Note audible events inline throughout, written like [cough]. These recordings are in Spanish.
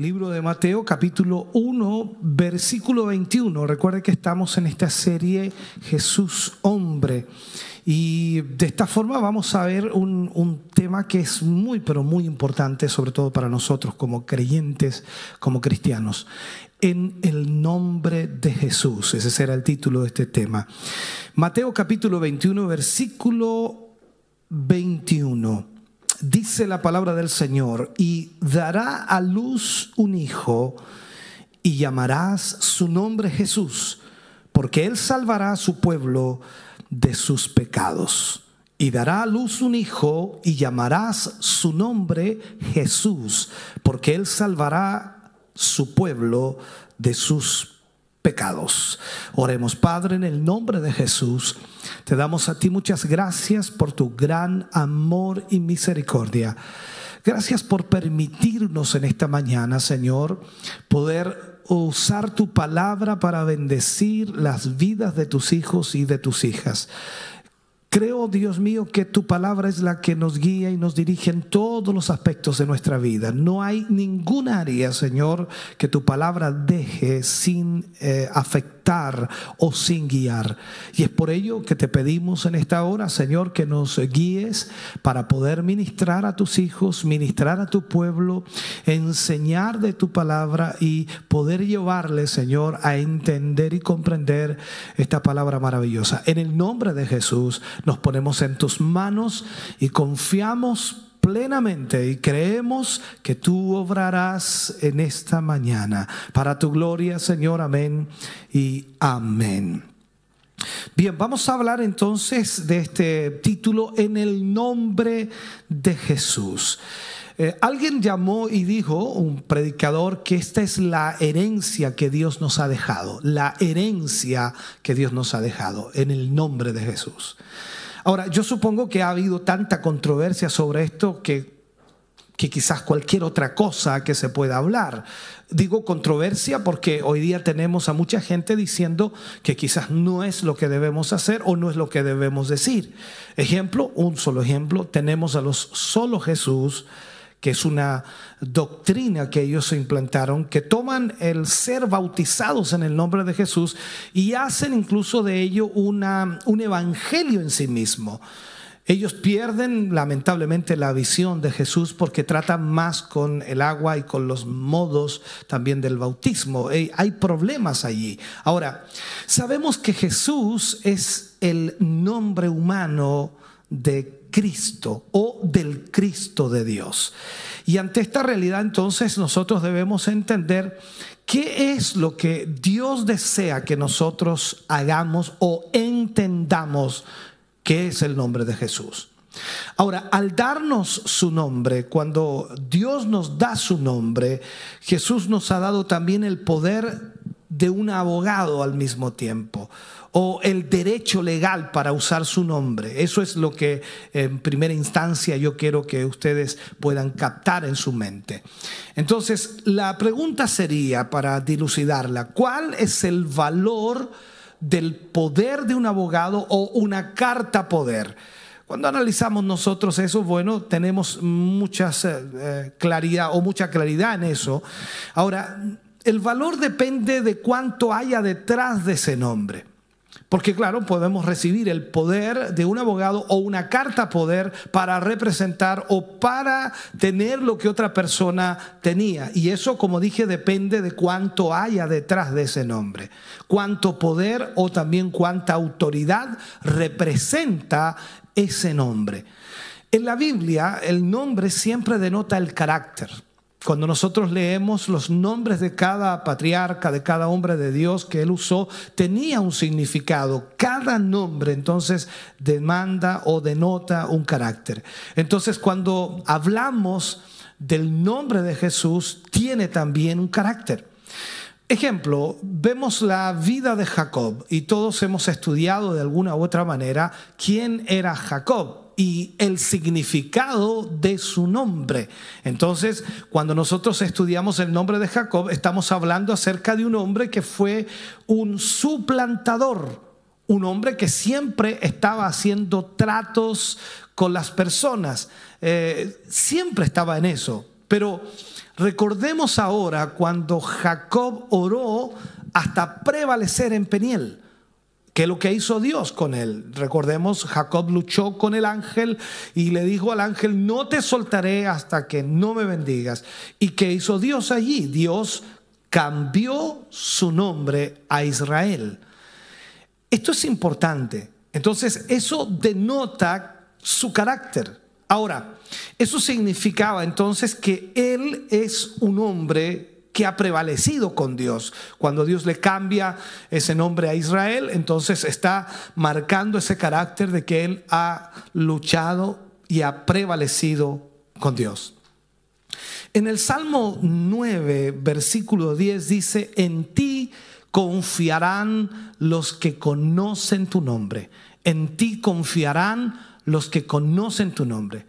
Libro de Mateo capítulo 1 versículo 21. Recuerde que estamos en esta serie Jesús hombre. Y de esta forma vamos a ver un, un, tema que es muy, pero muy importante, sobre todo para nosotros como creyentes, como cristianos. En el nombre de Jesús. Ese será el título de este tema. Mateo capítulo 21, versículo 21 dice la palabra del Señor, y dará a luz un hijo, y llamarás su nombre Jesús, porque él salvará a su pueblo de sus pecados. Y dará a luz un hijo, y llamarás su nombre Jesús, porque él salvará su pueblo de sus pecados pecados. Oremos, Padre, en el nombre de Jesús. Te damos a ti muchas gracias por tu gran amor y misericordia. Gracias por permitirnos en esta mañana, Señor, poder usar tu palabra para bendecir las vidas de tus hijos y de tus hijas. Creo, Dios mío, que tu palabra es la que nos guía y nos dirige en todos los aspectos de nuestra vida. No hay ningún área, Señor, que tu palabra deje sin eh, afectar o sin guiar. Y es por ello que te pedimos en esta hora, Señor, que nos guíes para poder ministrar a tus hijos, ministrar a tu pueblo, enseñar de tu palabra y poder llevarle, Señor, a entender y comprender esta palabra maravillosa. En el nombre de Jesús nos ponemos en tus manos y confiamos plenamente y creemos que tú obrarás en esta mañana. Para tu gloria, Señor, amén y amén. Bien, vamos a hablar entonces de este título en el nombre de Jesús. Eh, alguien llamó y dijo, un predicador, que esta es la herencia que Dios nos ha dejado, la herencia que Dios nos ha dejado en el nombre de Jesús. Ahora, yo supongo que ha habido tanta controversia sobre esto que, que quizás cualquier otra cosa que se pueda hablar. Digo controversia porque hoy día tenemos a mucha gente diciendo que quizás no es lo que debemos hacer o no es lo que debemos decir. Ejemplo, un solo ejemplo, tenemos a los solo Jesús que es una doctrina que ellos implantaron, que toman el ser bautizados en el nombre de Jesús y hacen incluso de ello una, un evangelio en sí mismo. Ellos pierden lamentablemente la visión de Jesús porque tratan más con el agua y con los modos también del bautismo. Hay problemas allí. Ahora, sabemos que Jesús es el nombre humano de Cristo o del Cristo de Dios. Y ante esta realidad entonces nosotros debemos entender qué es lo que Dios desea que nosotros hagamos o entendamos qué es el nombre de Jesús. Ahora, al darnos su nombre, cuando Dios nos da su nombre, Jesús nos ha dado también el poder de un abogado al mismo tiempo o el derecho legal para usar su nombre. Eso es lo que en primera instancia yo quiero que ustedes puedan captar en su mente. Entonces, la pregunta sería, para dilucidarla, ¿cuál es el valor del poder de un abogado o una carta poder? Cuando analizamos nosotros eso, bueno, tenemos mucha eh, claridad o mucha claridad en eso. Ahora, el valor depende de cuánto haya detrás de ese nombre. Porque claro, podemos recibir el poder de un abogado o una carta poder para representar o para tener lo que otra persona tenía. Y eso, como dije, depende de cuánto haya detrás de ese nombre. Cuánto poder o también cuánta autoridad representa ese nombre. En la Biblia, el nombre siempre denota el carácter. Cuando nosotros leemos los nombres de cada patriarca, de cada hombre de Dios que él usó, tenía un significado. Cada nombre entonces demanda o denota un carácter. Entonces cuando hablamos del nombre de Jesús, tiene también un carácter. Ejemplo, vemos la vida de Jacob y todos hemos estudiado de alguna u otra manera quién era Jacob y el significado de su nombre. Entonces, cuando nosotros estudiamos el nombre de Jacob, estamos hablando acerca de un hombre que fue un suplantador, un hombre que siempre estaba haciendo tratos con las personas, eh, siempre estaba en eso. Pero recordemos ahora cuando Jacob oró hasta prevalecer en Peniel. ¿Qué lo que hizo Dios con él? Recordemos, Jacob luchó con el ángel y le dijo al ángel, no te soltaré hasta que no me bendigas. ¿Y qué hizo Dios allí? Dios cambió su nombre a Israel. Esto es importante. Entonces, eso denota su carácter. Ahora, eso significaba entonces que él es un hombre que ha prevalecido con Dios. Cuando Dios le cambia ese nombre a Israel, entonces está marcando ese carácter de que él ha luchado y ha prevalecido con Dios. En el Salmo 9, versículo 10 dice, en ti confiarán los que conocen tu nombre. En ti confiarán los que conocen tu nombre.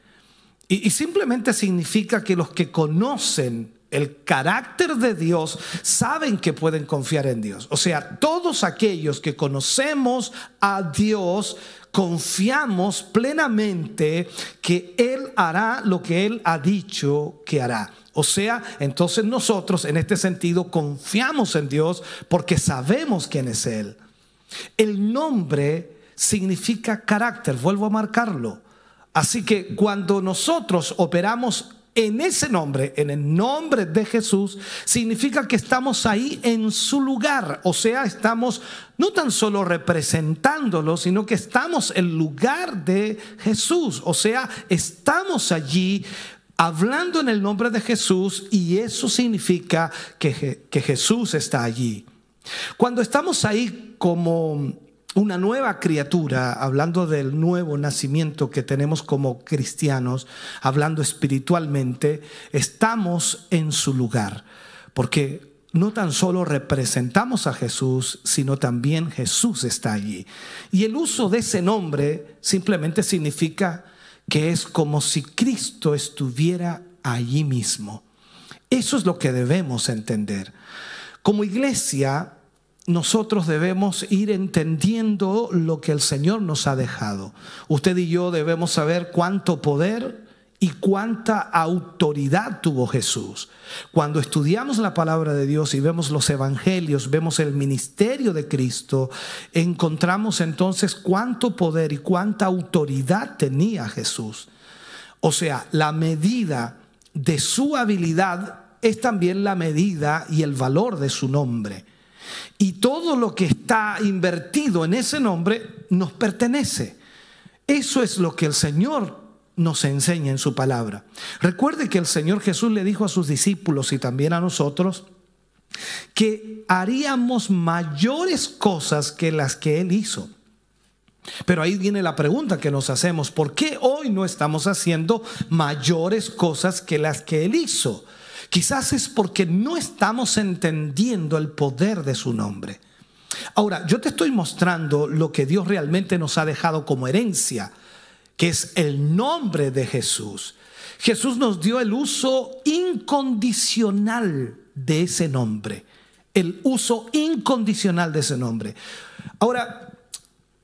Y, y simplemente significa que los que conocen el carácter de Dios, saben que pueden confiar en Dios. O sea, todos aquellos que conocemos a Dios, confiamos plenamente que Él hará lo que Él ha dicho que hará. O sea, entonces nosotros en este sentido confiamos en Dios porque sabemos quién es Él. El nombre significa carácter, vuelvo a marcarlo. Así que cuando nosotros operamos en ese nombre, en el nombre de Jesús, significa que estamos ahí en su lugar. O sea, estamos no tan solo representándolo, sino que estamos en lugar de Jesús. O sea, estamos allí hablando en el nombre de Jesús y eso significa que, que Jesús está allí. Cuando estamos ahí como una nueva criatura, hablando del nuevo nacimiento que tenemos como cristianos, hablando espiritualmente, estamos en su lugar, porque no tan solo representamos a Jesús, sino también Jesús está allí. Y el uso de ese nombre simplemente significa que es como si Cristo estuviera allí mismo. Eso es lo que debemos entender. Como iglesia, nosotros debemos ir entendiendo lo que el Señor nos ha dejado. Usted y yo debemos saber cuánto poder y cuánta autoridad tuvo Jesús. Cuando estudiamos la palabra de Dios y vemos los evangelios, vemos el ministerio de Cristo, encontramos entonces cuánto poder y cuánta autoridad tenía Jesús. O sea, la medida de su habilidad es también la medida y el valor de su nombre. Y todo lo que está invertido en ese nombre nos pertenece. Eso es lo que el Señor nos enseña en su palabra. Recuerde que el Señor Jesús le dijo a sus discípulos y también a nosotros que haríamos mayores cosas que las que Él hizo. Pero ahí viene la pregunta que nos hacemos, ¿por qué hoy no estamos haciendo mayores cosas que las que Él hizo? Quizás es porque no estamos entendiendo el poder de su nombre. Ahora, yo te estoy mostrando lo que Dios realmente nos ha dejado como herencia, que es el nombre de Jesús. Jesús nos dio el uso incondicional de ese nombre, el uso incondicional de ese nombre. Ahora,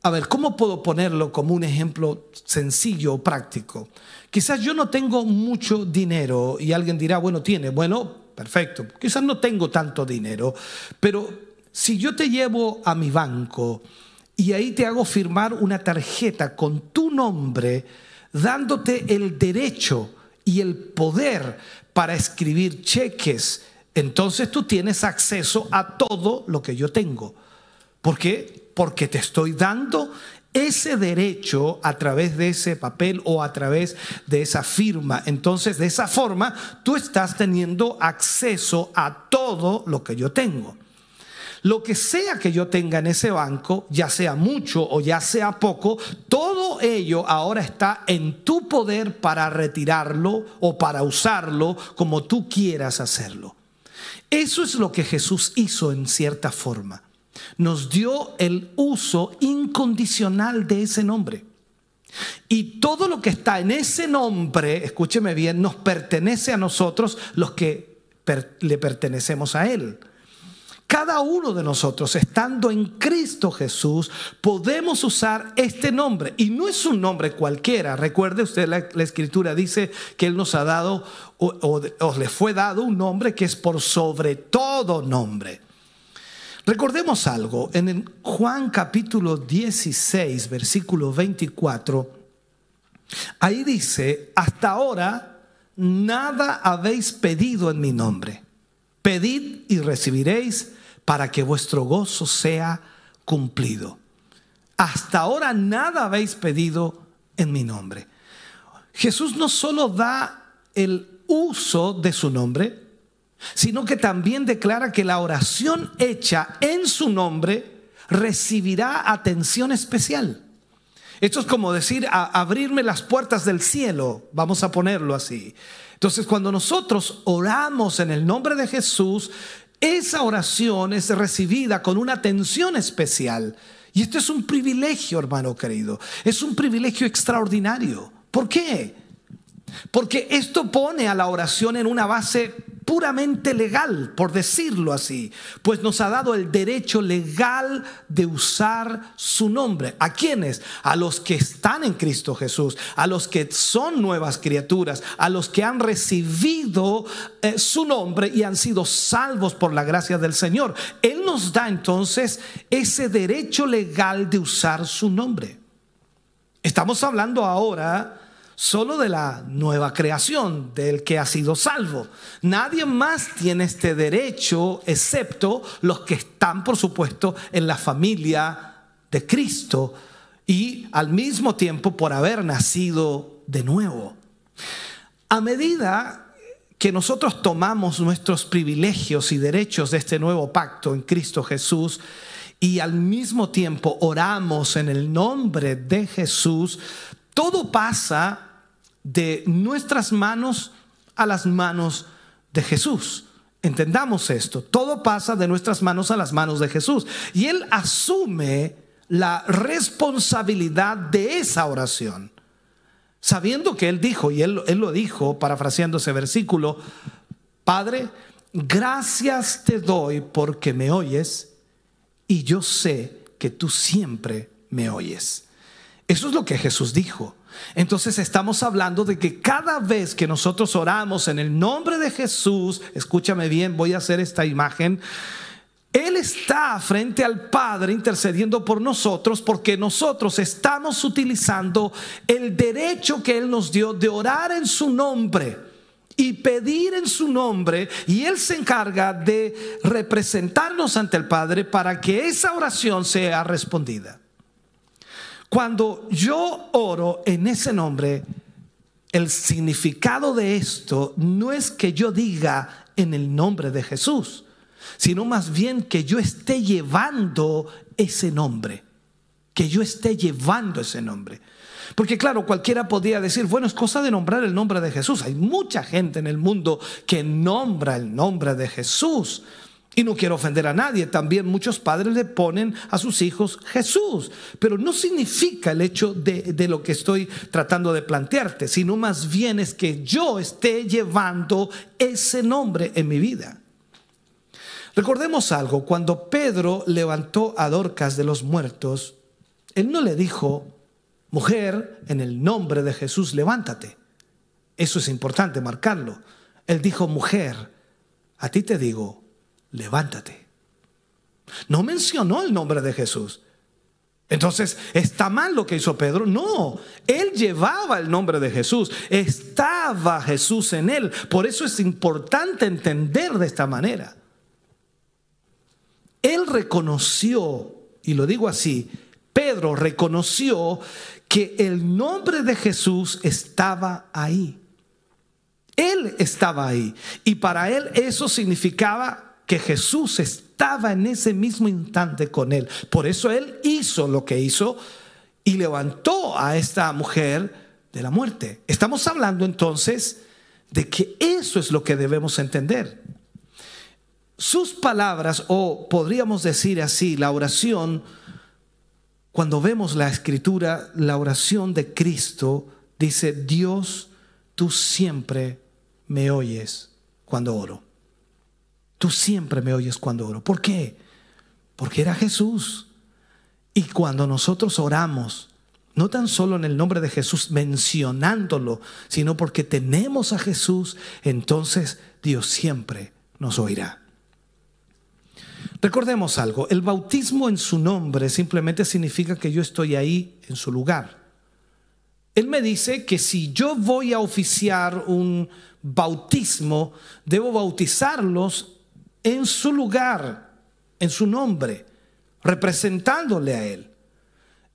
a ver, ¿cómo puedo ponerlo como un ejemplo sencillo o práctico? Quizás yo no tengo mucho dinero y alguien dirá, bueno, tiene, bueno, perfecto. Quizás no tengo tanto dinero, pero si yo te llevo a mi banco y ahí te hago firmar una tarjeta con tu nombre, dándote el derecho y el poder para escribir cheques, entonces tú tienes acceso a todo lo que yo tengo. ¿Por qué? Porque te estoy dando ese derecho a través de ese papel o a través de esa firma. Entonces, de esa forma, tú estás teniendo acceso a todo lo que yo tengo. Lo que sea que yo tenga en ese banco, ya sea mucho o ya sea poco, todo ello ahora está en tu poder para retirarlo o para usarlo como tú quieras hacerlo. Eso es lo que Jesús hizo en cierta forma. Nos dio el uso incondicional de ese nombre. Y todo lo que está en ese nombre, escúcheme bien, nos pertenece a nosotros los que le pertenecemos a Él. Cada uno de nosotros, estando en Cristo Jesús, podemos usar este nombre. Y no es un nombre cualquiera. Recuerde usted, la, escritura dice que Él nos ha dado o, o le fue dado un nombre que es por sobre todo nombre. Recordemos algo, en Juan capítulo 16, versículo 24, ahí dice, hasta ahora nada habéis pedido en mi nombre. Pedid y recibiréis para que vuestro gozo sea cumplido. Hasta ahora nada habéis pedido en mi nombre. Jesús no solo da el uso de su nombre, sino que también declara que la oración hecha en su nombre recibirá atención especial. Esto es como decir, abrirme las puertas del cielo, vamos a ponerlo así. Entonces, cuando nosotros oramos en el nombre de Jesús, esa oración es recibida con una atención especial. Y esto es un privilegio, hermano querido. Es un privilegio extraordinario. ¿Por qué? Porque esto pone a la oración en una base puramente legal, por decirlo así, pues nos ha dado el derecho legal de usar su nombre. ¿A quiénes? A los que están en Cristo Jesús, a los que son nuevas criaturas, a los que han recibido eh, su nombre y han sido salvos por la gracia del Señor. Él nos da entonces ese derecho legal de usar su nombre. Estamos hablando ahora solo de la nueva creación, del que ha sido salvo. Nadie más tiene este derecho excepto los que están, por supuesto, en la familia de Cristo y al mismo tiempo por haber nacido de nuevo. A medida que nosotros tomamos nuestros privilegios y derechos de este nuevo pacto en Cristo Jesús, y al mismo tiempo oramos en el nombre de Jesús, todo pasa de nuestras manos a las manos de Jesús. Entendamos esto, todo pasa de nuestras manos a las manos de Jesús. Y Él asume la responsabilidad de esa oración, sabiendo que Él dijo, y Él, él lo dijo, parafraseando ese versículo, Padre, gracias te doy porque me oyes y yo sé que tú siempre me oyes. Eso es lo que Jesús dijo. Entonces estamos hablando de que cada vez que nosotros oramos en el nombre de Jesús, escúchame bien, voy a hacer esta imagen. Él está frente al Padre intercediendo por nosotros porque nosotros estamos utilizando el derecho que Él nos dio de orar en su nombre y pedir en su nombre y Él se encarga de representarnos ante el Padre para que esa oración sea respondida. Cuando yo oro en ese nombre, el significado de esto no es que yo diga en el nombre de Jesús, sino más bien que yo esté llevando ese nombre, que yo esté llevando ese nombre. Porque claro, cualquiera podría decir, bueno, es cosa de nombrar el nombre de Jesús. Hay mucha gente en el mundo que nombra el nombre de Jesús. Y no quiero ofender a nadie, también muchos padres le ponen a sus hijos Jesús, pero no significa el hecho de, de, lo que estoy tratando de plantearte, sino más bien es que yo esté llevando ese nombre en mi vida. Recordemos algo, cuando Pedro levantó a Dorcas de los muertos, él no le dijo, mujer, en el nombre de Jesús, levántate. Eso es importante marcarlo. Él dijo, mujer, a ti te digo, levántate. No mencionó el nombre de Jesús. Entonces, ¿está mal lo que hizo Pedro? No, él llevaba el nombre de Jesús, estaba Jesús en él. Por eso es importante entender de esta manera. Él reconoció, y lo digo así, Pedro reconoció que el nombre de Jesús estaba ahí. Él estaba ahí. Y para él eso significaba que Jesús estaba en ese mismo instante con él. Por eso él hizo lo que hizo y levantó a esta mujer de la muerte. Estamos hablando entonces de que eso es lo que debemos entender. sus palabras, o podríamos decir así, la oración, cuando vemos la escritura, la oración de Cristo, dice, Dios, tú siempre me oyes cuando oro. Tú siempre me oyes cuando oro. ¿Por qué? Porque era Jesús. Y cuando nosotros oramos, no tan solo en el nombre de Jesús mencionándolo, sino porque tenemos a Jesús, entonces Dios siempre nos oirá. Recordemos algo, el bautismo en su nombre simplemente significa que yo estoy ahí en su lugar. Él me dice que si yo voy a oficiar un bautismo, debo bautizarlos en su lugar, en su nombre, representándole a Él.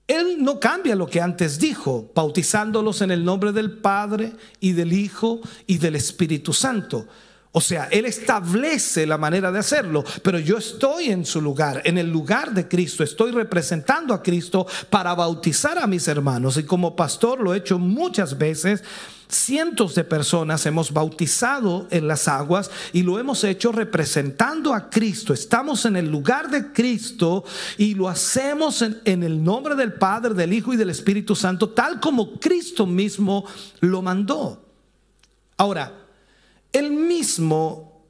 Él no cambia lo que antes dijo, bautizándolos en el nombre del Padre y del Hijo y del Espíritu Santo. O sea, Él establece la manera de hacerlo, pero yo estoy en su lugar, en el lugar de Cristo, estoy representando a Cristo para bautizar a mis hermanos. Y como pastor lo he hecho muchas veces, cientos de personas hemos bautizado en las aguas y lo hemos hecho representando a Cristo. Estamos en el lugar de Cristo y lo hacemos en, en, el nombre del Padre, del Hijo y del Espíritu Santo, tal como Cristo mismo lo mandó. Ahora, él mismo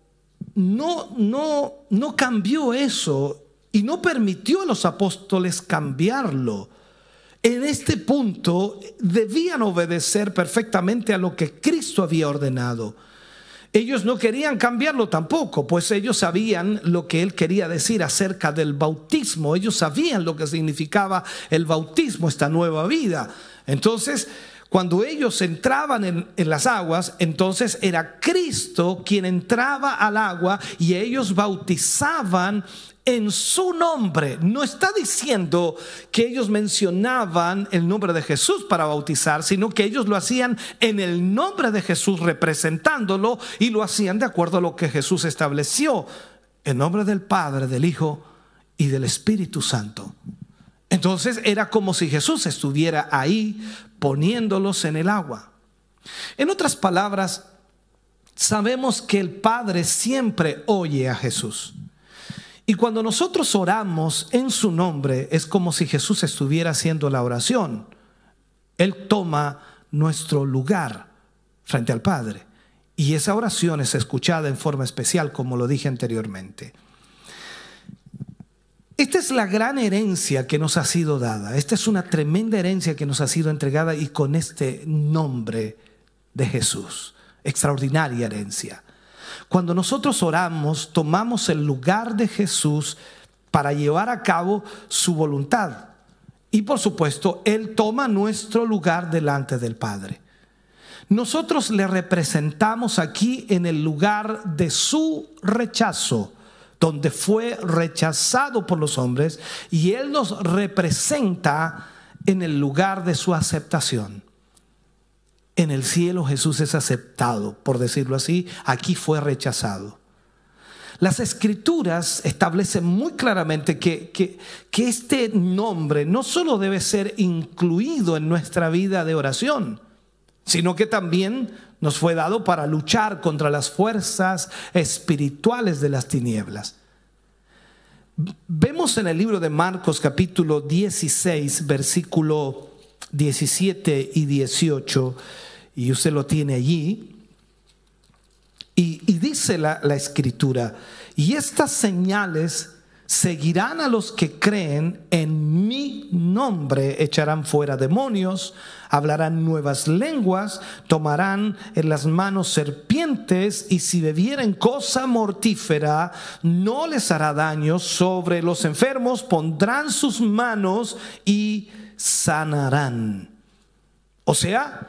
no, no, no cambió eso y no permitió a los apóstoles cambiarlo. En este punto debían obedecer perfectamente a lo que Cristo había ordenado. Ellos no querían cambiarlo tampoco, pues ellos sabían lo que él quería decir acerca del bautismo. Ellos sabían lo que significaba el bautismo, esta nueva vida. Entonces, cuando ellos entraban en, las aguas, entonces era Cristo quien entraba al agua y ellos bautizaban en su nombre. No está diciendo que ellos mencionaban el nombre de Jesús para bautizar, sino que ellos lo hacían en el nombre de Jesús representándolo y lo hacían de acuerdo a lo que Jesús estableció, en nombre del Padre, del Hijo y del Espíritu Santo. Entonces era como si Jesús estuviera ahí poniéndolos en el agua. En otras palabras, sabemos que el Padre siempre oye a Jesús. Y cuando nosotros oramos en su nombre, es como si Jesús estuviera haciendo la oración. Él toma nuestro lugar frente al Padre. Y esa oración es escuchada en forma especial, como lo dije anteriormente. Esta es la gran herencia que nos ha sido dada. Esta es una tremenda herencia que nos ha sido entregada y con este nombre de Jesús. Extraordinaria herencia. Cuando nosotros oramos, tomamos el lugar de Jesús para llevar a cabo su voluntad. Y por supuesto, Él toma nuestro lugar delante del Padre. Nosotros le representamos aquí en el lugar de su rechazo donde fue rechazado por los hombres y Él nos representa en el lugar de su aceptación. En el cielo Jesús es aceptado, por decirlo así, aquí fue rechazado. Las escrituras establecen muy claramente que, que, este nombre no solo debe ser incluido en nuestra vida de oración, sino que también nos fue dado para luchar contra las fuerzas espirituales de las tinieblas. Vemos en el libro de Marcos capítulo 16, versículo 17 y 18, y usted lo tiene allí, y, dice la, la escritura, y estas señales seguirán a los que creen en mi nombre, echarán fuera demonios, hablarán nuevas lenguas, tomarán en las manos serpientes y si bebieren cosa mortífera, no les hará daño. Sobre los enfermos, pondrán sus manos y sanarán. O sea,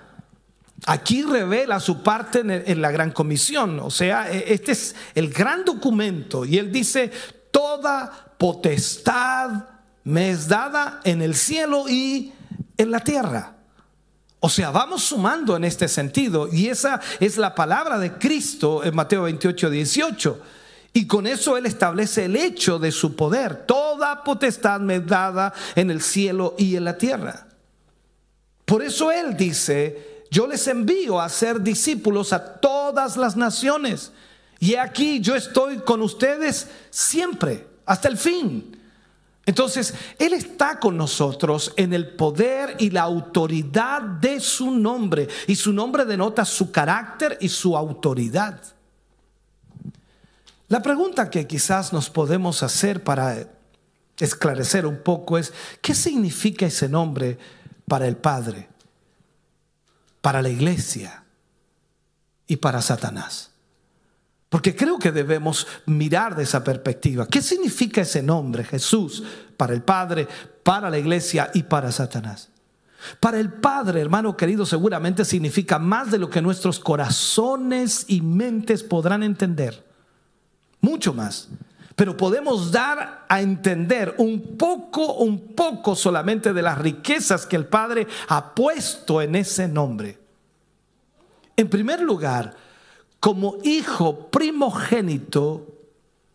Aquí revela su parte en, la gran comisión, o sea, e, este es el gran documento. Y él dice, toda potestad me es dada en el cielo y en la tierra. O sea, vamos sumando en este sentido y esa es la palabra de Cristo en Mateo 28, 18. Y con eso Él establece el hecho de su poder. Toda potestad me es dada en el cielo y en la tierra. Por eso Él dice, yo les envío a ser discípulos a todas las naciones Y aquí yo estoy con ustedes siempre, hasta el fin. Entonces, Él está con nosotros en el poder y la autoridad de su nombre. Y su nombre denota su carácter y su autoridad. La pregunta que quizás nos podemos hacer para esclarecer un poco es, ¿qué significa ese nombre para el Padre, para la iglesia y para Satanás? Porque creo que debemos mirar de esa perspectiva. ¿Qué significa ese nombre, Jesús, para el Padre, para la iglesia y para Satanás? Para el Padre, hermano querido, seguramente significa más de lo que nuestros corazones y mentes podrán entender. Mucho más. Pero podemos dar a entender un poco, un poco solamente de las riquezas que el Padre ha puesto en ese nombre. En primer lugar, como hijo primogénito,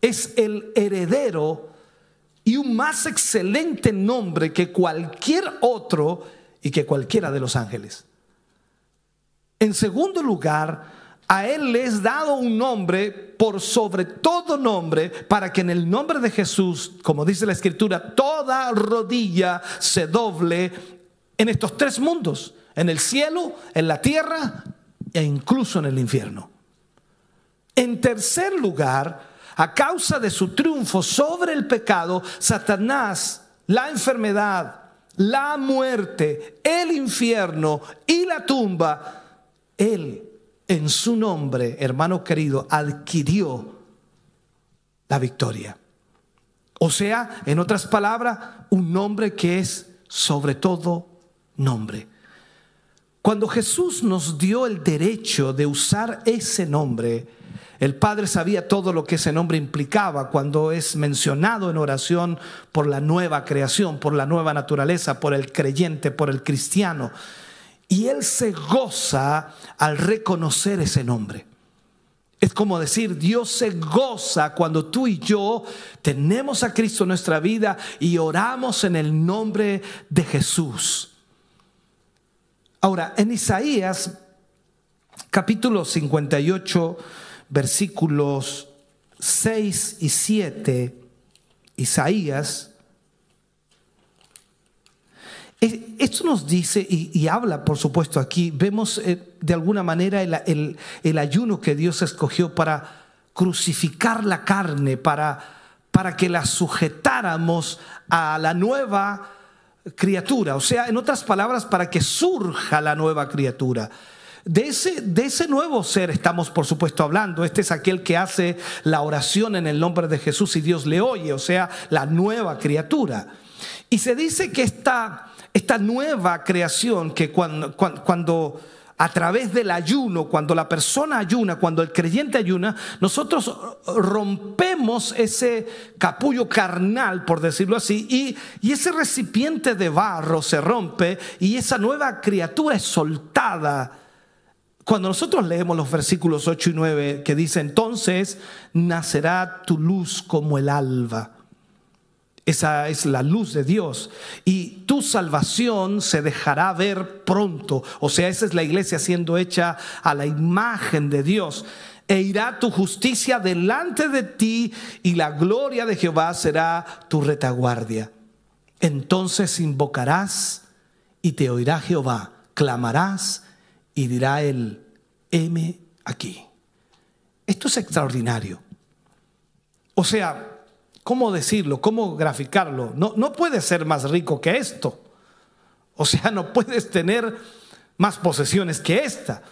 es el heredero y un más excelente nombre que cualquier otro y que cualquiera de los ángeles. En segundo lugar, a Él le es dado un nombre por sobre todo nombre, para que en el nombre de Jesús, como dice la Escritura, toda rodilla se doble en estos tres mundos, en el cielo, en la tierra e incluso en el infierno. En tercer lugar, a causa de su triunfo sobre el pecado, Satanás, la enfermedad, la muerte, el infierno y la tumba, él en su nombre, hermano querido, adquirió la victoria. O sea, en otras palabras, un nombre que es sobre todo nombre. Cuando Jesús nos dio el derecho de usar ese nombre, el Padre sabía todo lo que ese nombre implicaba cuando es mencionado en oración por la nueva creación, por la nueva naturaleza, por el creyente, por el cristiano. Y Él se goza al reconocer ese nombre. Es como decir, Dios se goza cuando tú y yo tenemos a Cristo en nuestra vida y oramos en el nombre de Jesús. Ahora, en Isaías capítulo 58, versículos 6 y 7, Isaías, esto nos dice y, habla, por supuesto, aquí, vemos eh, de alguna manera el, el, ayuno que Dios escogió para crucificar la carne, para, para que la sujetáramos a la nueva criatura, o sea, en otras palabras, para que surja la nueva criatura. De ese, de ese nuevo ser estamos, por supuesto, hablando. Este es aquel que hace la oración en el nombre de Jesús y Dios le oye, o sea, la nueva criatura. Y se dice que esta, esta nueva creación, que cuando, cuando, a través del ayuno, cuando la persona ayuna, cuando el creyente ayuna, nosotros rompemos ese capullo carnal, por decirlo así, y, y, ese recipiente de barro se rompe y esa nueva criatura es soltada cuando nosotros leemos los versículos 8 y 9 que dice, entonces nacerá tu luz como el alba. Esa es la luz de Dios. Y tu salvación se dejará ver pronto. O sea, esa es la iglesia siendo hecha a la imagen de Dios. E irá tu justicia delante de ti y la gloria de Jehová será tu retaguardia. Entonces invocarás y te oirá Jehová. Clamarás y dirá él, heme aquí. Esto es extraordinario. O sea, ¿cómo decirlo? ¿Cómo graficarlo? No, no puedes ser más rico que esto. O sea, no puedes tener más posesiones que esta.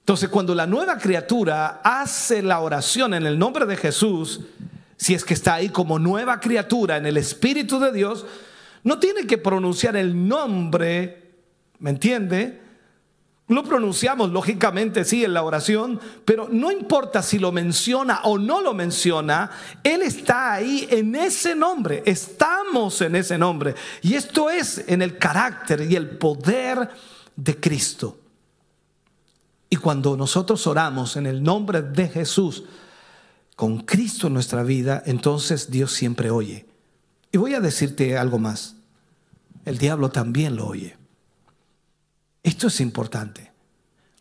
Entonces, cuando la nueva criatura hace la oración en el nombre de Jesús, si es que está ahí como nueva criatura en el Espíritu de Dios, no tiene que pronunciar el nombre, ¿me entiende? Lo pronunciamos lógicamente, sí, en la oración, pero no importa si lo menciona o no lo menciona, Él está ahí en ese nombre, estamos en ese nombre. Y esto es en el carácter y el poder de Cristo. Y cuando nosotros oramos en el nombre de Jesús, con Cristo en nuestra vida, entonces Dios siempre oye. Y voy a decirte algo más, el diablo también lo oye. Esto es importante.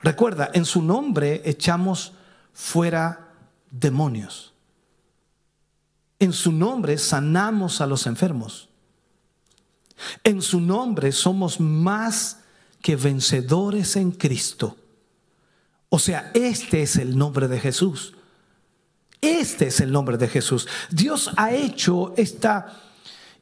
Recuerda, en su nombre echamos fuera demonios. En su nombre sanamos a los enfermos. En su nombre somos más que vencedores en Cristo. O sea, este es el nombre de Jesús. Este es el nombre de Jesús. Dios ha hecho esta,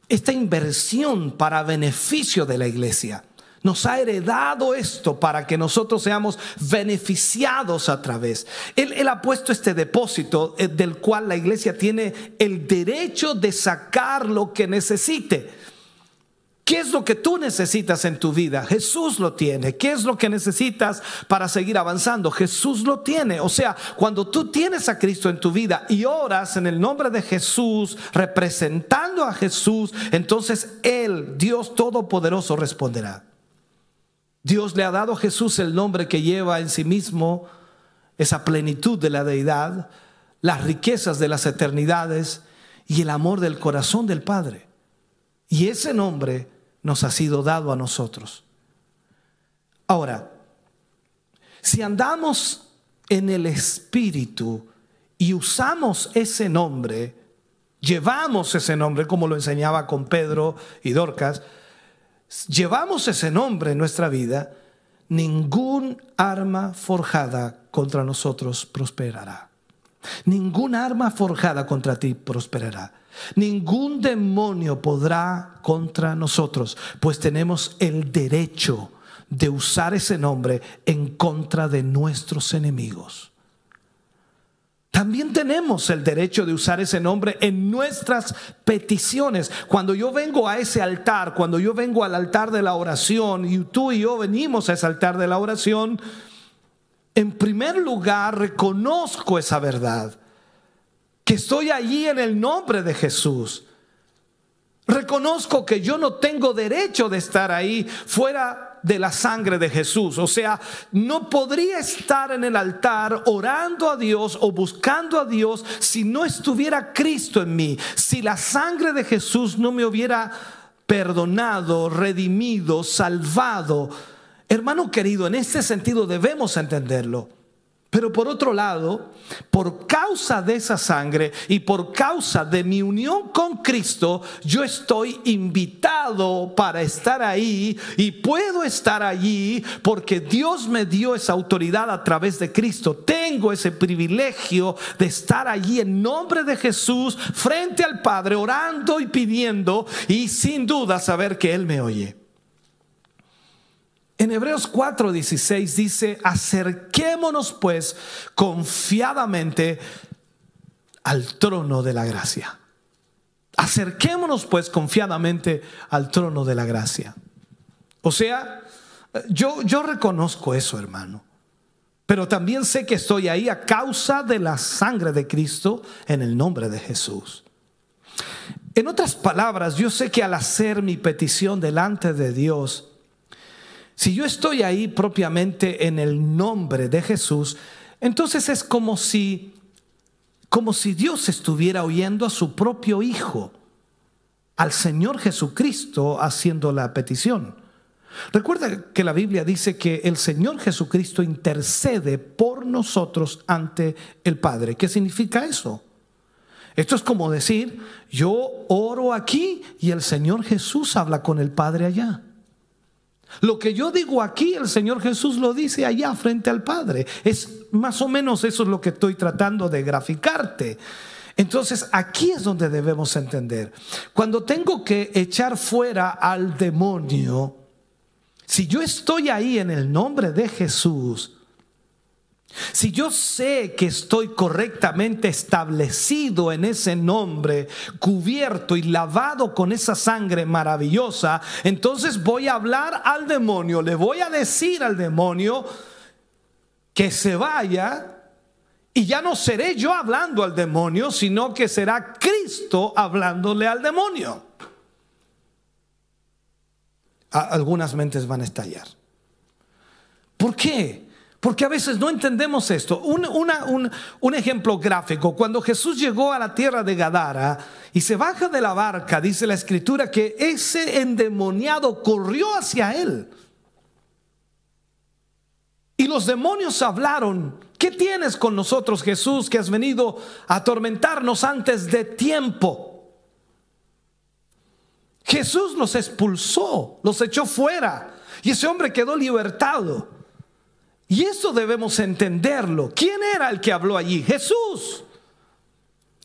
esta inversión para beneficio de la iglesia. Nos ha heredado esto para que nosotros seamos beneficiados a través. Él, ha puesto este depósito eh, del cual la iglesia tiene el derecho de sacar lo que necesite. ¿Qué es lo que tú necesitas en tu vida? Jesús lo tiene. ¿Qué es lo que necesitas para seguir avanzando? Jesús lo tiene. O sea, cuando tú tienes a Cristo en tu vida y oras en el nombre de Jesús, representando a Jesús, entonces Él, Dios Todopoderoso, responderá. Dios le ha dado a Jesús el nombre que lleva en sí mismo esa plenitud de la deidad, las riquezas de las eternidades y el amor del corazón del Padre. Y ese nombre nos ha sido dado a nosotros. Ahora, si andamos en el Espíritu y usamos ese nombre, llevamos ese nombre, como lo enseñaba con Pedro y Dorcas, llevamos ese nombre en nuestra vida, ningún arma forjada contra nosotros prosperará. Ningún arma forjada contra ti prosperará. Ningún demonio podrá contra nosotros, pues tenemos el derecho de usar ese nombre en contra de nuestros enemigos. También tenemos el derecho de usar ese nombre en nuestras peticiones. Cuando yo vengo a ese altar, cuando yo vengo al altar de la oración y tú y yo venimos a ese altar de la oración, en primer lugar reconozco esa verdad que estoy allí en el nombre de Jesús. Reconozco que yo no tengo derecho de estar ahí fuera de la sangre de Jesús. O sea, no podría estar en el altar orando a Dios o buscando a Dios si no estuviera Cristo en mí. Si la sangre de Jesús no me hubiera perdonado, redimido, salvado. Hermano querido, en este sentido debemos entenderlo. Pero por otro lado, por causa de esa sangre y por causa de mi unión con Cristo, yo estoy invitado para estar ahí y puedo estar allí porque Dios me dio esa autoridad a través de Cristo. Tengo ese privilegio de estar allí en nombre de Jesús frente al Padre, orando y pidiendo y sin duda saber que Él me oye. En Hebreos 4:16 dice, acerquémonos pues confiadamente al trono de la gracia. Acerquémonos pues confiadamente al trono de la gracia. O sea, yo, yo reconozco eso, hermano. Pero también sé que estoy ahí a causa de la sangre de Cristo en el nombre de Jesús. En otras palabras, yo sé que al hacer mi petición delante de Dios, si yo estoy ahí propiamente en el nombre de Jesús, entonces es como si como si Dios estuviera oyendo a su propio hijo, al Señor Jesucristo haciendo la petición. Recuerda que la Biblia dice que el Señor Jesucristo intercede por nosotros ante el Padre. ¿Qué significa eso? Esto es como decir, yo oro aquí y el Señor Jesús habla con el Padre allá. Lo que yo digo aquí, el Señor Jesús lo dice allá frente al Padre. Es más o menos eso es lo que estoy tratando de graficarte. Entonces aquí es donde debemos entender. Cuando tengo que echar fuera al demonio, si yo estoy ahí en el nombre de Jesús, si yo sé que estoy correctamente establecido en ese nombre, cubierto y lavado con esa sangre maravillosa, entonces voy a hablar al demonio, le voy a decir al demonio que se vaya y ya no seré yo hablando al demonio, sino que será Cristo hablándole al demonio. Algunas mentes van a estallar. ¿Por qué? Porque a veces no entendemos esto. Un, ejemplo gráfico, cuando Jesús llegó a la tierra de Gadara y se baja de la barca, dice la escritura que ese endemoniado corrió hacia él. Y los demonios hablaron ¿qué tienes con nosotros Jesús que has venido a atormentarnos antes de tiempo? Jesús los expulsó, los echó fuera y ese hombre quedó libertado. Y eso debemos entenderlo. ¿Quién era el que habló allí? Jesús.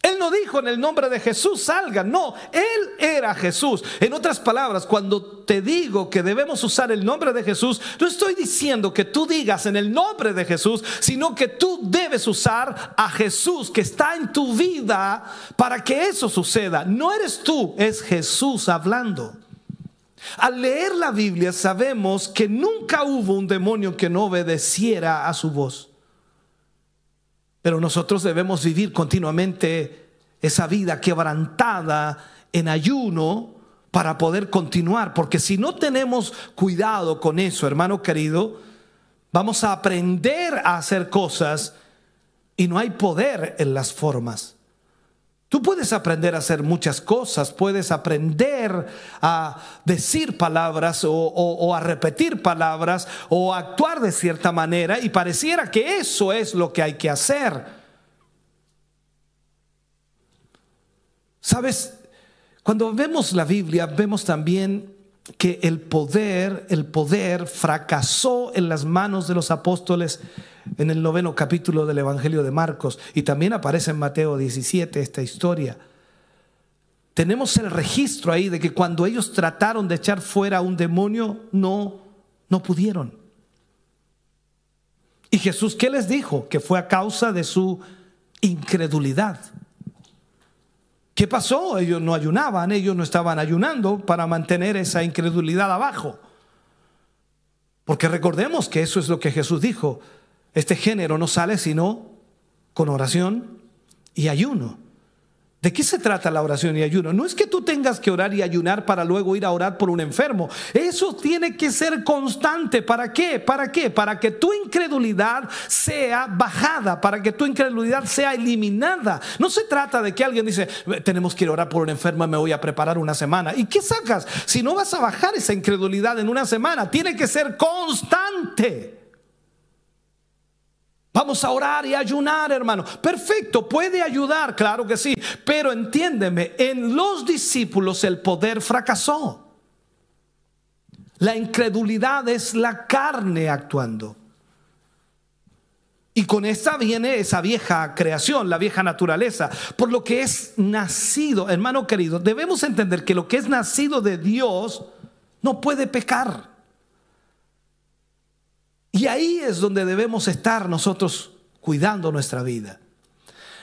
Él no dijo en el nombre de Jesús salga, no, Él era Jesús. En otras palabras, cuando te digo que debemos usar el nombre de Jesús, no estoy diciendo que tú digas en el nombre de Jesús, sino que tú debes usar a Jesús que está en tu vida para que eso suceda. No eres tú, es Jesús hablando. Al leer la Biblia sabemos que nunca hubo un demonio que no obedeciera a su voz. Pero nosotros debemos vivir continuamente esa vida quebrantada en ayuno para poder continuar. Porque si no tenemos cuidado con eso, hermano querido, vamos a aprender a hacer cosas y no hay poder en las formas. Tú puedes aprender a hacer muchas cosas, puedes aprender a decir palabras o, a repetir palabras o a actuar de cierta manera y pareciera que eso es lo que hay que hacer. Sabes, cuando vemos la Biblia vemos también que el poder, el poder fracasó en las manos de los apóstoles en el noveno capítulo del Evangelio de Marcos y también aparece en Mateo 17 esta historia. Tenemos el registro ahí de que cuando ellos trataron de echar fuera a un demonio, no, no pudieron. Y Jesús, ¿qué les dijo? Que fue a causa de su incredulidad. ¿Qué pasó? Ellos no ayunaban, ellos no estaban ayunando para mantener esa incredulidad abajo. Porque recordemos que eso es lo que Jesús dijo. Este género no sale sino con oración y ayuno. ¿De qué se trata la oración y ayuno? No es que tú tengas que orar y ayunar para luego ir a orar por un enfermo. Eso tiene que ser constante. ¿Para qué? ¿Para qué? Para que tu incredulidad sea bajada, para que tu incredulidad sea eliminada. No se trata de que alguien dice, tenemos que ir a orar por un enfermo, me voy a preparar una semana. ¿Y qué sacas? Si no vas a bajar esa incredulidad en una semana, tiene que ser constante. Vamos a orar y ayunar, hermano. Perfecto, puede ayudar, claro que sí. Pero entiéndeme, en los discípulos el poder fracasó. La incredulidad es la carne actuando. Y con esa viene esa vieja creación, la vieja naturaleza. Por lo que es nacido, hermano querido, debemos entender que lo que es nacido de Dios no puede pecar. Y ahí es donde debemos estar nosotros cuidando nuestra vida.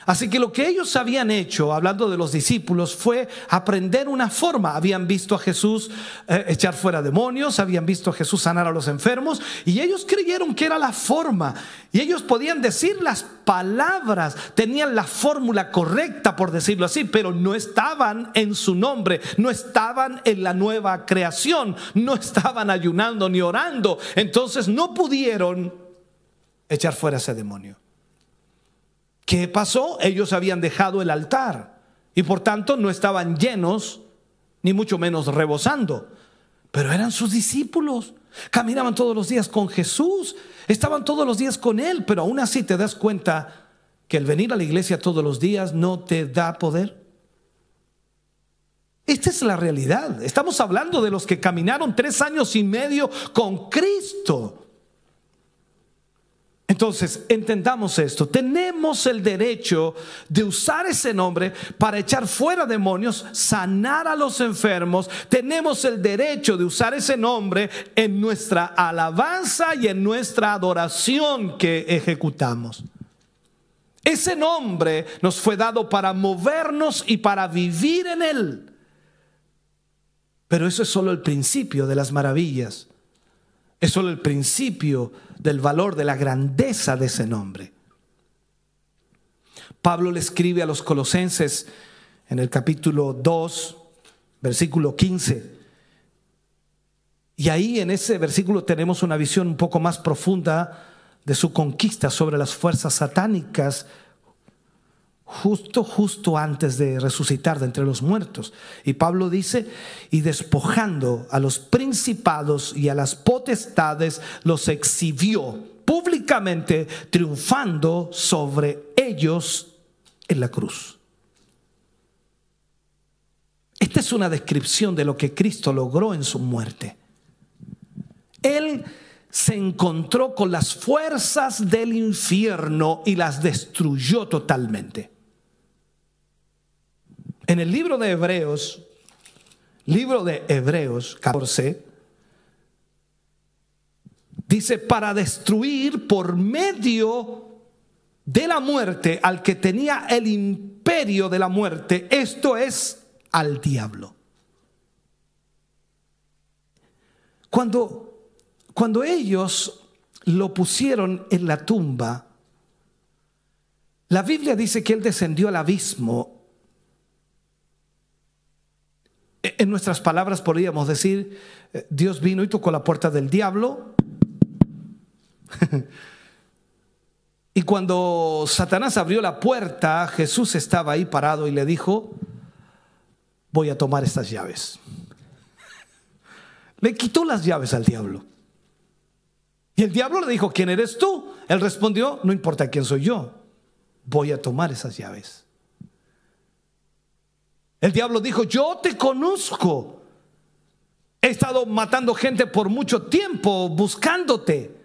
Así que lo que ellos habían hecho, hablando de los discípulos, fue aprender una forma. Habían visto a Jesús eh, echar fuera demonios, habían visto a Jesús sanar a los enfermos, y ellos creyeron que era la forma. Y ellos podían decir las palabras, tenían la fórmula correcta, por decirlo así, pero no estaban en su nombre, no estaban en la nueva creación, no estaban ayunando ni orando. Entonces no pudieron echar fuera ese demonio. ¿Qué pasó? Ellos habían dejado el altar y por tanto no estaban llenos, ni mucho menos rebosando, pero eran sus discípulos. Caminaban todos los días con Jesús, estaban todos los días con Él, pero aún así te das cuenta que el venir a la iglesia todos los días no te da poder. Esta es la realidad. Estamos hablando de los que caminaron tres años y medio con Cristo. Entonces, entendamos esto. Tenemos el derecho de usar ese nombre para echar fuera demonios, sanar a los enfermos. Tenemos el derecho de usar ese nombre en nuestra alabanza y en nuestra adoración que ejecutamos. Ese nombre nos fue dado para movernos y para vivir en él. Pero eso es solo el principio de las maravillas. Es solo el principio del valor, de la grandeza de ese nombre. Pablo le escribe a los colosenses en el capítulo 2, versículo 15. Y ahí en ese versículo tenemos una visión un poco más profunda de su conquista sobre las fuerzas satánicas justo, justo antes de resucitar de entre los muertos. Y Pablo dice, y despojando a los principados y a las potestades, los exhibió públicamente triunfando sobre ellos en la cruz. Esta es una descripción de lo que Cristo logró en su muerte. Él se encontró con las fuerzas del infierno y las destruyó totalmente. En el libro de Hebreos, libro de Hebreos 14, dice, para destruir por medio de la muerte al que tenía el imperio de la muerte, esto es al diablo. Cuando, cuando ellos lo pusieron en la tumba, la Biblia dice que él descendió al abismo. E, en nuestras palabras podríamos decir, eh, Dios vino y tocó la puerta del diablo. [laughs] y cuando Satanás abrió la puerta, Jesús estaba ahí parado y le dijo, voy a tomar estas llaves. [laughs] Le quitó las llaves al diablo. Y el diablo le dijo, ¿quién eres tú? Él respondió, no importa quién soy yo, voy a tomar esas llaves. El diablo dijo, yo te conozco. He estado matando gente por mucho tiempo buscándote.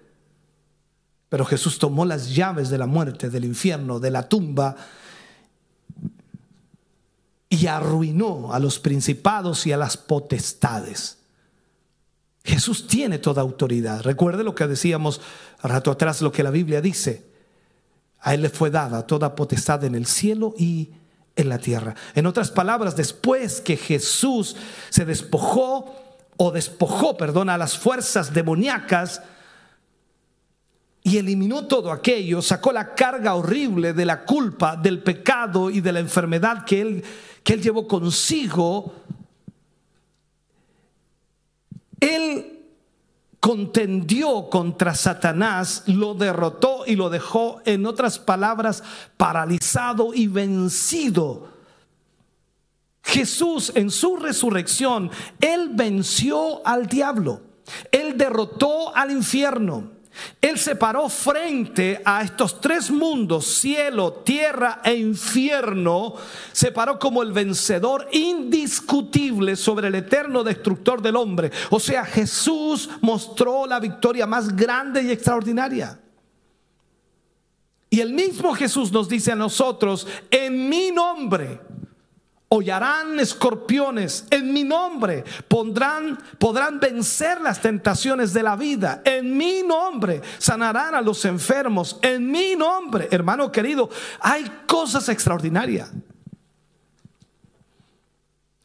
Pero Jesús tomó las llaves de la muerte, del infierno, de la tumba y arruinó a los principados y a las potestades. Jesús tiene toda autoridad. Recuerde lo que decíamos rato atrás, lo que la Biblia dice. A Él le fue dada toda potestad en el cielo y en la tierra. En otras palabras, después que Jesús se despojó o despojó, perdón, a las fuerzas demoníacas, y eliminó todo aquello, sacó la carga horrible de la culpa, del pecado y de la enfermedad que él, que él llevó consigo, él contendió contra Satanás, lo derrotó y lo dejó, en otras palabras, paralizado y vencido. Jesús en su resurrección, él venció al diablo, él derrotó al infierno. Él se paró frente a estos tres mundos, cielo, tierra e infierno, se paró como el vencedor indiscutible sobre el eterno destructor del hombre. O sea, Jesús mostró la victoria más grande y extraordinaria. Y el mismo Jesús nos dice a nosotros, en mi nombre, hollarán escorpiones en mi nombre, pondrán, podrán vencer las tentaciones de la vida. En mi nombre sanarán a los enfermos. En mi nombre, hermano querido, hay cosas extraordinarias.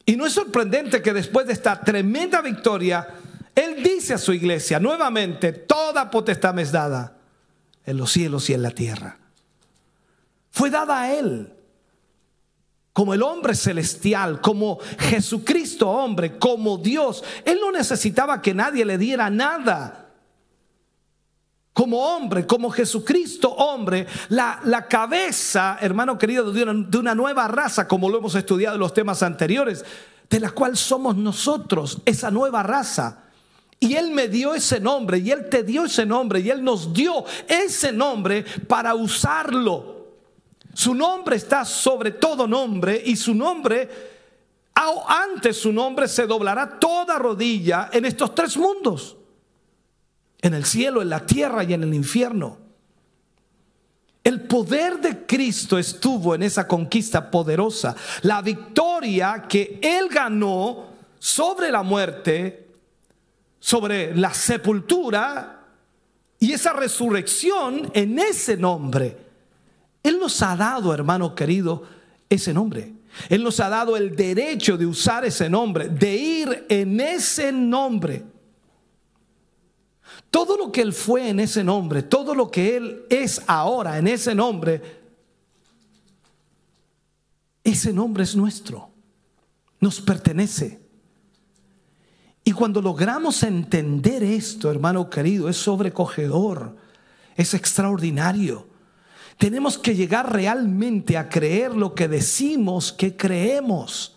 Y no es sorprendente que después de esta tremenda victoria, Él dice a su iglesia nuevamente, toda potestad me es dada en los cielos y en la tierra. Fue dada a Él como el hombre celestial, como Jesucristo hombre, como Dios. Él no necesitaba que nadie le diera nada. Como hombre, como Jesucristo hombre, la, la cabeza, hermano querido, de una, de una nueva raza, como lo hemos estudiado en los temas anteriores, de la cual somos nosotros, esa nueva raza. Y Él me dio ese nombre, y Él te dio ese nombre, y Él nos dio ese nombre para usarlo su nombre está sobre todo nombre y su nombre, antes su nombre se doblará toda rodilla en estos tres mundos, en el cielo, en la tierra y en el infierno. El poder de Cristo estuvo en esa conquista poderosa. La victoria que Él ganó sobre la muerte, sobre la sepultura y esa resurrección en ese nombre él nos ha dado, hermano querido, ese nombre. Él nos ha dado el derecho de usar ese nombre, de ir en ese nombre. Todo lo que Él fue en ese nombre, todo lo que Él es ahora en ese nombre, ese nombre es nuestro, nos pertenece. Y cuando logramos entender esto, hermano querido, es sobrecogedor, es extraordinario. Tenemos que llegar realmente a creer lo que decimos que creemos.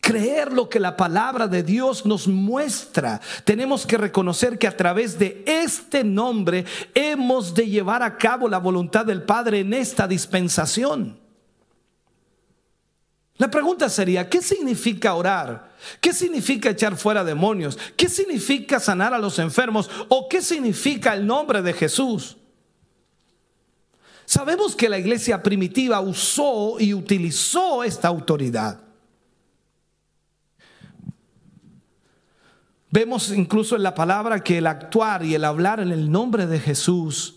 creer lo que la palabra de Dios nos muestra. Tenemos que reconocer que a través de este nombre hemos de llevar a cabo la voluntad del Padre en esta dispensación. La pregunta sería, ¿qué significa orar? ¿Qué significa echar fuera demonios? ¿Qué significa sanar a los enfermos? ¿O qué significa el nombre de Jesús? Sabemos que la iglesia primitiva usó y utilizó esta autoridad. Vemos incluso en la palabra que el actuar y el hablar en el nombre de Jesús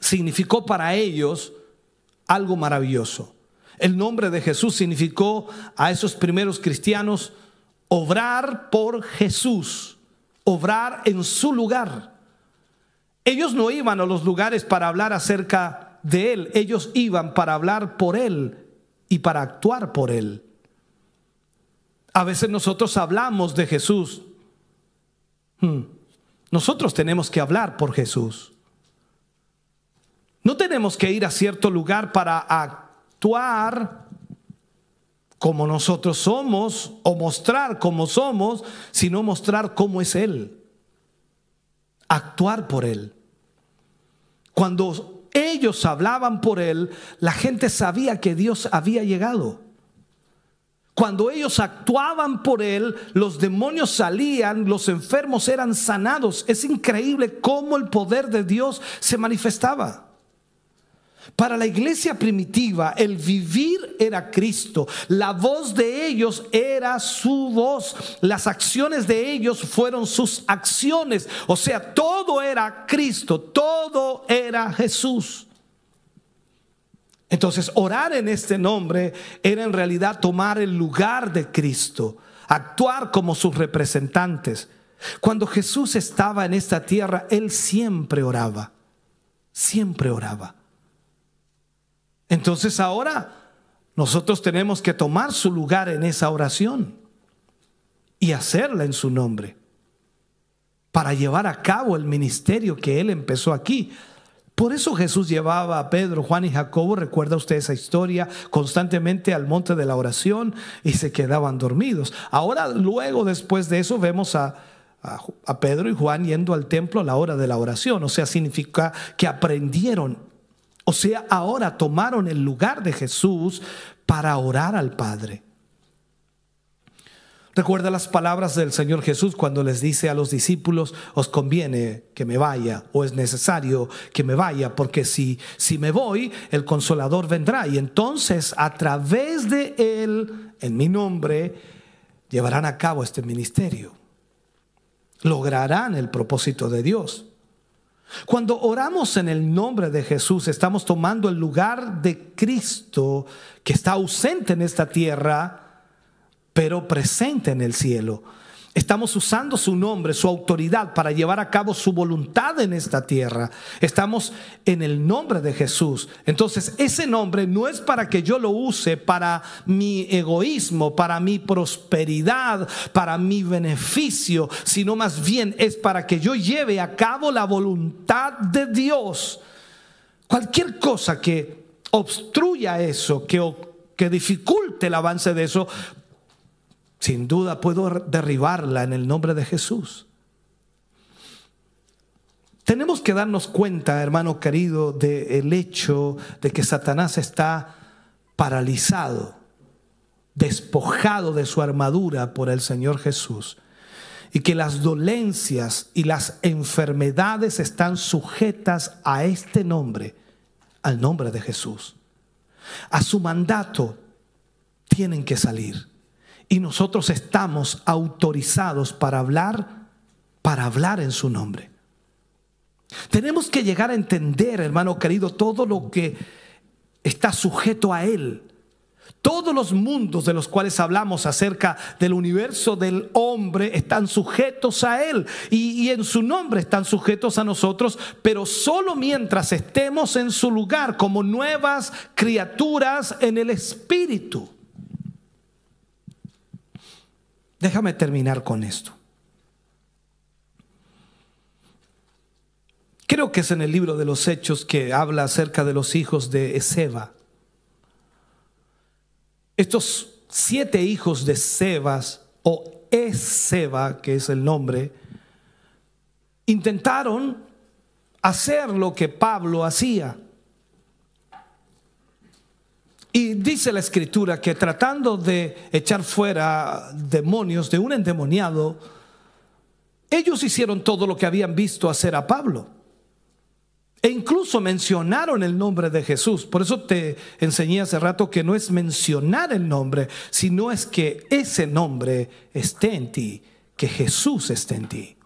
significó para ellos algo maravilloso. El nombre de Jesús significó a esos primeros cristianos obrar por Jesús, obrar en su lugar. Ellos no iban a los lugares para hablar acerca de Él, ellos iban para hablar por Él y para actuar por Él. A veces nosotros hablamos de Jesús Hmm. Nosotros tenemos que hablar por Jesús. No tenemos que ir a cierto lugar para actuar como nosotros somos o mostrar cómo somos, sino mostrar cómo es Él. Actuar por Él. Cuando ellos hablaban por Él, la gente sabía que Dios había llegado. Cuando ellos actuaban por Él, los demonios salían, los enfermos eran sanados. Es increíble cómo el poder de Dios se manifestaba. Para la iglesia primitiva, el vivir era Cristo. La voz de ellos era su voz. Las acciones de ellos fueron sus acciones. O sea, todo era Cristo, todo era Jesús. Entonces, orar en este nombre era en realidad tomar el lugar de Cristo, actuar como sus representantes. Cuando Jesús estaba en esta tierra, Él siempre oraba, siempre oraba. Entonces ahora nosotros tenemos que tomar su lugar en esa oración y hacerla en su nombre para llevar a cabo el ministerio que Él empezó aquí. Por eso Jesús llevaba a Pedro, Juan y Jacobo, recuerda usted esa historia, constantemente al monte de la oración y se quedaban dormidos. Ahora, luego, después de eso, vemos a, Pedro y Juan yendo al templo a la hora de la oración. O sea, significa que aprendieron. O sea, ahora tomaron el lugar de Jesús para orar al Padre. Recuerda las palabras del Señor Jesús cuando les dice a los discípulos, os conviene que me vaya o es necesario que me vaya, porque si, si me voy, el consolador vendrá y entonces a través de él, en mi nombre, llevarán a cabo este ministerio. Lograrán el propósito de Dios. Cuando oramos en el nombre de Jesús, estamos tomando el lugar de Cristo que está ausente en esta tierra pero presente en el cielo. Estamos usando su nombre, su autoridad para llevar a cabo su voluntad en esta tierra. Estamos en el nombre de Jesús. Entonces, ese nombre no es para que yo lo use para mi egoísmo, para mi prosperidad, para mi beneficio, sino más bien es para que yo lleve a cabo la voluntad de Dios. Cualquier cosa que obstruya eso, que, que dificulte el avance de eso, sin duda puedo derribarla en el nombre de Jesús. Tenemos que darnos cuenta, hermano querido, del hecho de que Satanás está paralizado, despojado de su armadura por el Señor Jesús y que las dolencias y las enfermedades están sujetas a este nombre, al nombre de Jesús. A su mandato tienen que salir. Y nosotros estamos autorizados para hablar, para hablar en su nombre. Tenemos que llegar a entender, hermano querido, todo lo que está sujeto a Él. Todos los mundos de los cuales hablamos acerca del universo del hombre están sujetos a Él y, en su nombre están sujetos a nosotros, pero solo mientras estemos en su lugar como nuevas criaturas en el Espíritu. Déjame terminar con esto. Creo que es en el libro de los Hechos que habla acerca de los hijos de Ezeba. Estos siete hijos de Sebas, o Seba, que es el nombre, intentaron hacer lo que Pablo hacía. Y dice la escritura que tratando de echar fuera demonios de un endemoniado, ellos hicieron todo lo que habían visto hacer a Pablo. E incluso mencionaron el nombre de Jesús. Por eso te enseñé hace rato que no es mencionar el nombre, sino es que ese nombre esté en ti, que Jesús esté en ti.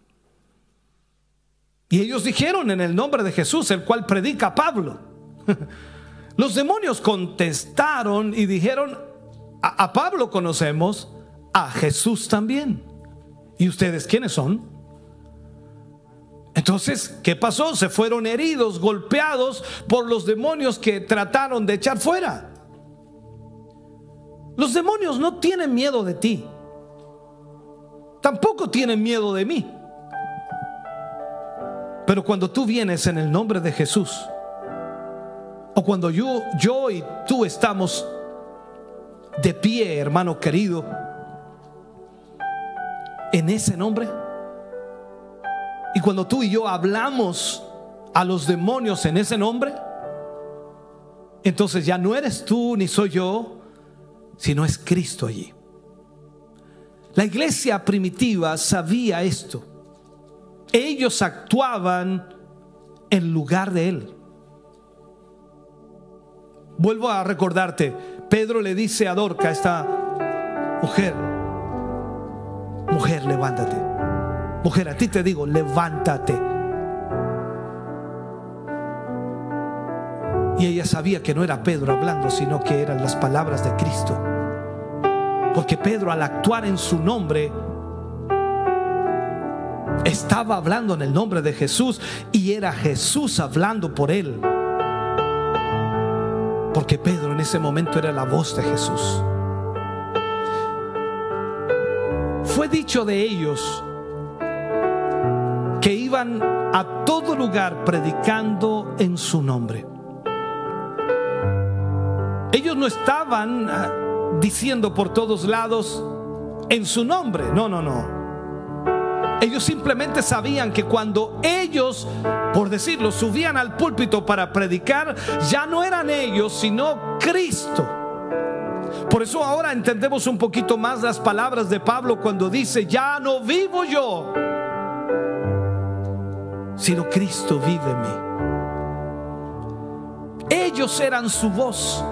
Y ellos dijeron en el nombre de Jesús, el cual predica Pablo. [laughs] Los demonios contestaron y dijeron, a, Pablo conocemos, a Jesús también. ¿Y ustedes quiénes son? Entonces, ¿qué pasó? Se fueron heridos, golpeados por los demonios que trataron de echar fuera. Los demonios no tienen miedo de ti. Tampoco tienen miedo de mí. Pero cuando tú vienes en el nombre de Jesús, o cuando yo, yo y tú estamos de pie, hermano querido, en ese nombre, y cuando tú y yo hablamos a los demonios en ese nombre, entonces ya no eres tú ni soy yo, sino es Cristo allí. La iglesia primitiva sabía esto ellos actuaban en lugar de Él. Vuelvo a recordarte, Pedro le dice a Dorca, esta mujer, mujer, levántate. Mujer, a ti te digo, levántate. Y ella sabía que no era Pedro hablando, sino que eran las palabras de Cristo. Porque Pedro al actuar en su nombre estaba hablando en el nombre de Jesús y era Jesús hablando por él. Porque Pedro en ese momento era la voz de Jesús. Fue dicho de ellos que iban a todo lugar predicando en su nombre. Ellos no estaban ah, diciendo por todos lados en su nombre. No, no, no. Ellos simplemente sabían que cuando ellos, por decirlo, subían al púlpito para predicar, ya no eran ellos, sino Cristo. Por eso ahora entendemos un poquito más las palabras de Pablo cuando dice, ya no vivo yo, sino Cristo vive en mí. Ellos eran su voz.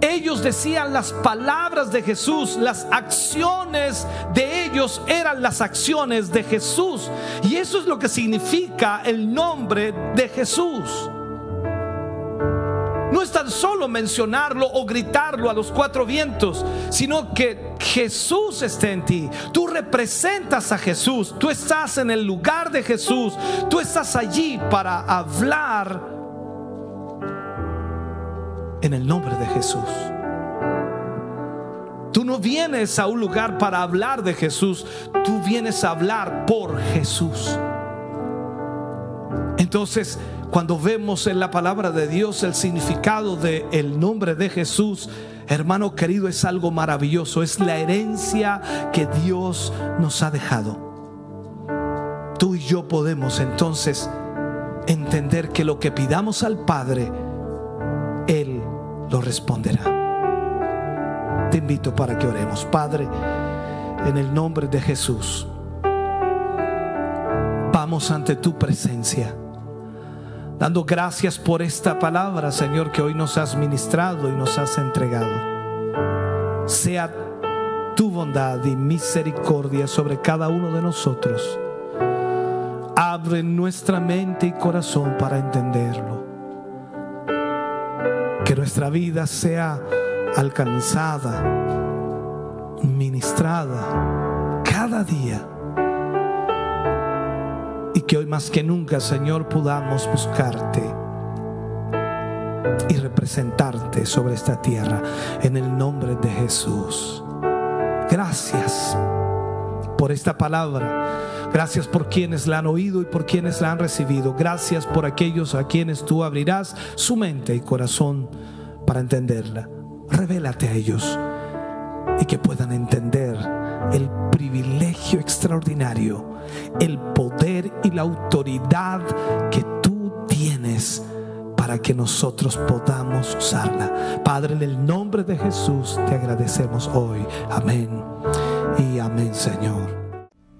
Ellos decían las palabras de Jesús, las acciones de ellos eran las acciones de Jesús. Y eso es lo que significa el nombre de Jesús. No es tan solo mencionarlo o gritarlo a los cuatro vientos, sino que Jesús está en ti. Tú representas a Jesús. Tú estás en el lugar de Jesús. Tú estás allí para hablar en el nombre de Jesús. Tú no vienes a un lugar para hablar de Jesús, tú vienes a hablar por Jesús. Entonces, cuando vemos en la palabra de Dios el significado del el nombre de Jesús, hermano querido, es algo maravilloso, es la herencia que Dios nos ha dejado. Tú y yo podemos entonces entender que lo que pidamos al Padre, Él responderá. Te invito para que oremos. Padre, en el nombre de Jesús, vamos ante tu presencia, dando gracias por esta palabra, Señor, que hoy nos has ministrado y nos has entregado. Sea tu bondad y misericordia sobre cada uno de nosotros. Abre nuestra mente y corazón para entenderlo que nuestra vida sea alcanzada, ministrada cada día. Y que hoy más que nunca, Señor, podamos buscarte y representarte sobre esta tierra en el nombre de Jesús. Gracias por esta palabra. Gracias por quienes la han oído y por quienes la han recibido. Gracias por aquellos a quienes tú abrirás su mente y corazón para entenderla. revélate a ellos y que puedan entender el privilegio extraordinario, el poder y la autoridad que tú tienes para que nosotros podamos usarla. Padre, en el nombre de Jesús te agradecemos hoy. Amén y amén, Señor.